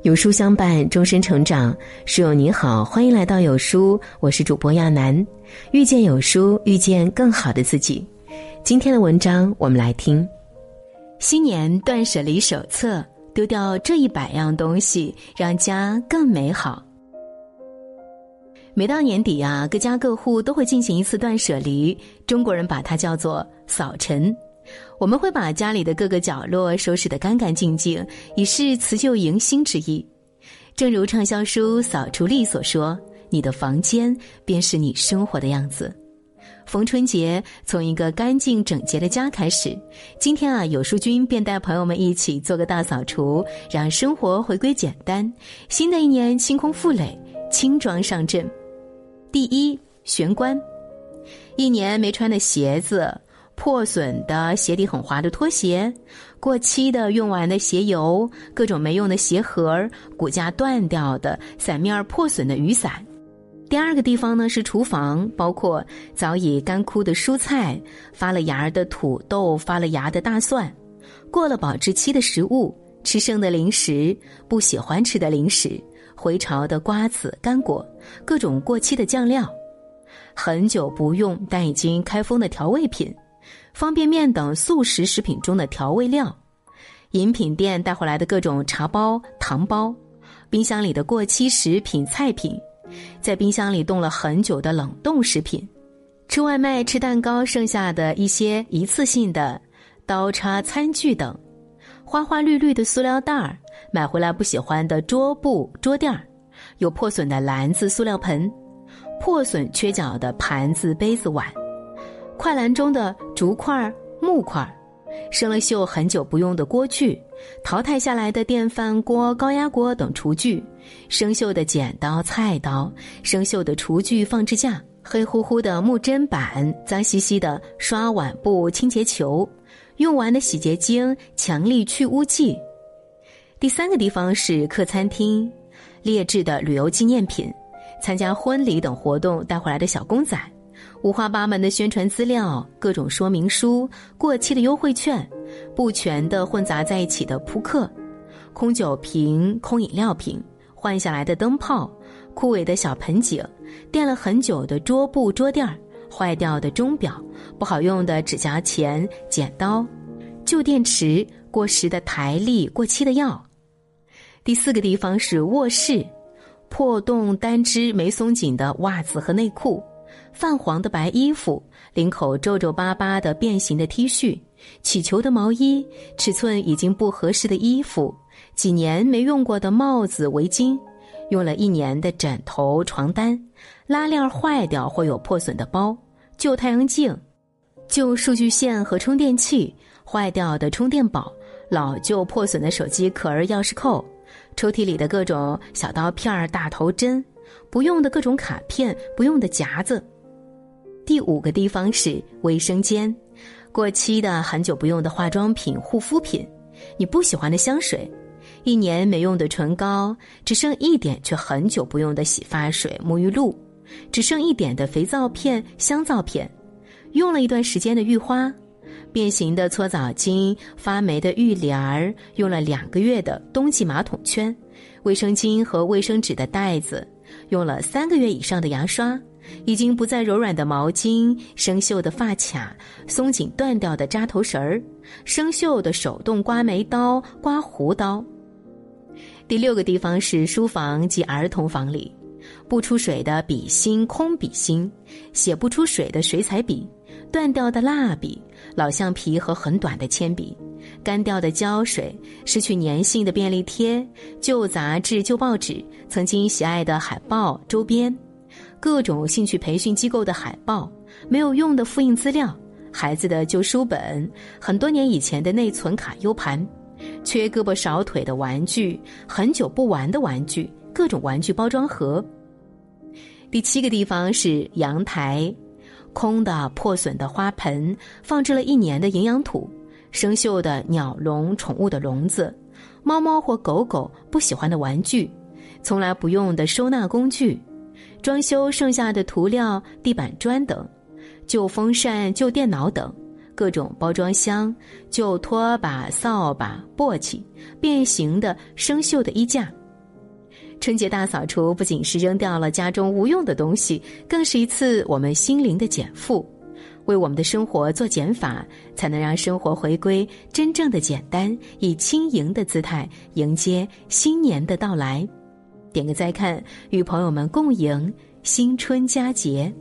有书相伴，终身成长。书友你好，欢迎来到有书，我是主播亚楠。遇见有书，遇见更好的自己。今天的文章，我们来听《新年断舍离手册》，丢掉这一百样东西，让家更美好。每到年底啊，各家各户都会进行一次断舍离，中国人把它叫做扫尘。我们会把家里的各个角落收拾得干干净净，以示辞旧迎新之意。正如畅销书《扫除力》所说：“你的房间便是你生活的样子。”逢春节，从一个干净整洁的家开始。今天啊，有书君便带朋友们一起做个大扫除，让生活回归简单。新的一年，清空负累，轻装上阵。第一，玄关，一年没穿的鞋子。破损的鞋底很滑的拖鞋，过期的用完的鞋油，各种没用的鞋盒，骨架断掉的伞面破损的雨伞。第二个地方呢是厨房，包括早已干枯的蔬菜，发了芽的土豆，发了芽的大蒜，过了保质期的食物，吃剩的零食，不喜欢吃的零食，回潮的瓜子、干果，各种过期的酱料，很久不用但已经开封的调味品。方便面等速食食品中的调味料，饮品店带回来的各种茶包、糖包，冰箱里的过期食品菜品，在冰箱里冻了很久的冷冻食品，吃外卖吃蛋糕剩下的一些一次性的刀叉餐具等，花花绿绿的塑料袋儿，买回来不喜欢的桌布桌垫儿，有破损的篮子塑料盆，破损缺角的盘子杯子碗。快篮中的竹块、木块，生了锈很久不用的锅具，淘汰下来的电饭锅、高压锅等厨具，生锈的剪刀、菜刀，生锈的厨具放置架，黑乎乎的木砧板，脏兮兮的刷碗布、清洁球，用完的洗洁精、强力去污剂。第三个地方是客餐厅，劣质的旅游纪念品，参加婚礼等活动带回来的小公仔。五花八门的宣传资料，各种说明书，过期的优惠券，不全的混杂在一起的扑克，空酒瓶、空饮料瓶，换下来的灯泡，枯萎的小盆景，垫了很久的桌布桌垫坏掉的钟表，不好用的指甲钳、剪刀，旧电池，过时的台历，过期的药。第四个地方是卧室，破洞单只没松紧的袜子和内裤。泛黄的白衣服，领口皱皱巴巴的变形的 T 恤，起球的毛衣，尺寸已经不合适的衣服，几年没用过的帽子围巾，用了一年的枕头床单，拉链坏掉或有破损的包，旧太阳镜，旧数据线和充电器，坏掉的充电宝，老旧破损的手机壳儿钥匙扣，抽屉里的各种小刀片儿大头针，不用的各种卡片，不用的夹子。第五个地方是卫生间，过期的、很久不用的化妆品、护肤品，你不喜欢的香水，一年没用的唇膏，只剩一点却很久不用的洗发水、沐浴露，只剩一点的肥皂片、香皂片，用了一段时间的浴花，变形的搓澡巾、发霉的浴帘儿，用了两个月的冬季马桶圈，卫生巾和卫生纸的袋子，用了三个月以上的牙刷。已经不再柔软的毛巾，生锈的发卡，松紧断掉的扎头绳儿，生锈的手动刮眉刀、刮胡刀。第六个地方是书房及儿童房里，不出水的笔芯、空笔芯，写不出水的水彩笔，断掉的蜡笔、老橡皮和很短的铅笔，干掉的胶水，失去粘性的便利贴，旧杂志、旧报纸，曾经喜爱的海报、周边。各种兴趣培训机构的海报，没有用的复印资料，孩子的旧书本，很多年以前的内存卡 U 盘，缺胳膊少腿的玩具，很久不玩的玩具，各种玩具包装盒。第七个地方是阳台，空的破损的花盆，放置了一年的营养土，生锈的鸟笼宠物的笼子，猫猫或狗狗不喜欢的玩具，从来不用的收纳工具。装修剩下的涂料、地板砖等，旧风扇、旧电脑等，各种包装箱、旧拖把、扫把、簸箕，变形的、生锈的衣架，春节大扫除不仅是扔掉了家中无用的东西，更是一次我们心灵的减负，为我们的生活做减法，才能让生活回归真正的简单，以轻盈的姿态迎接新年的到来。点个再看，与朋友们共迎新春佳节。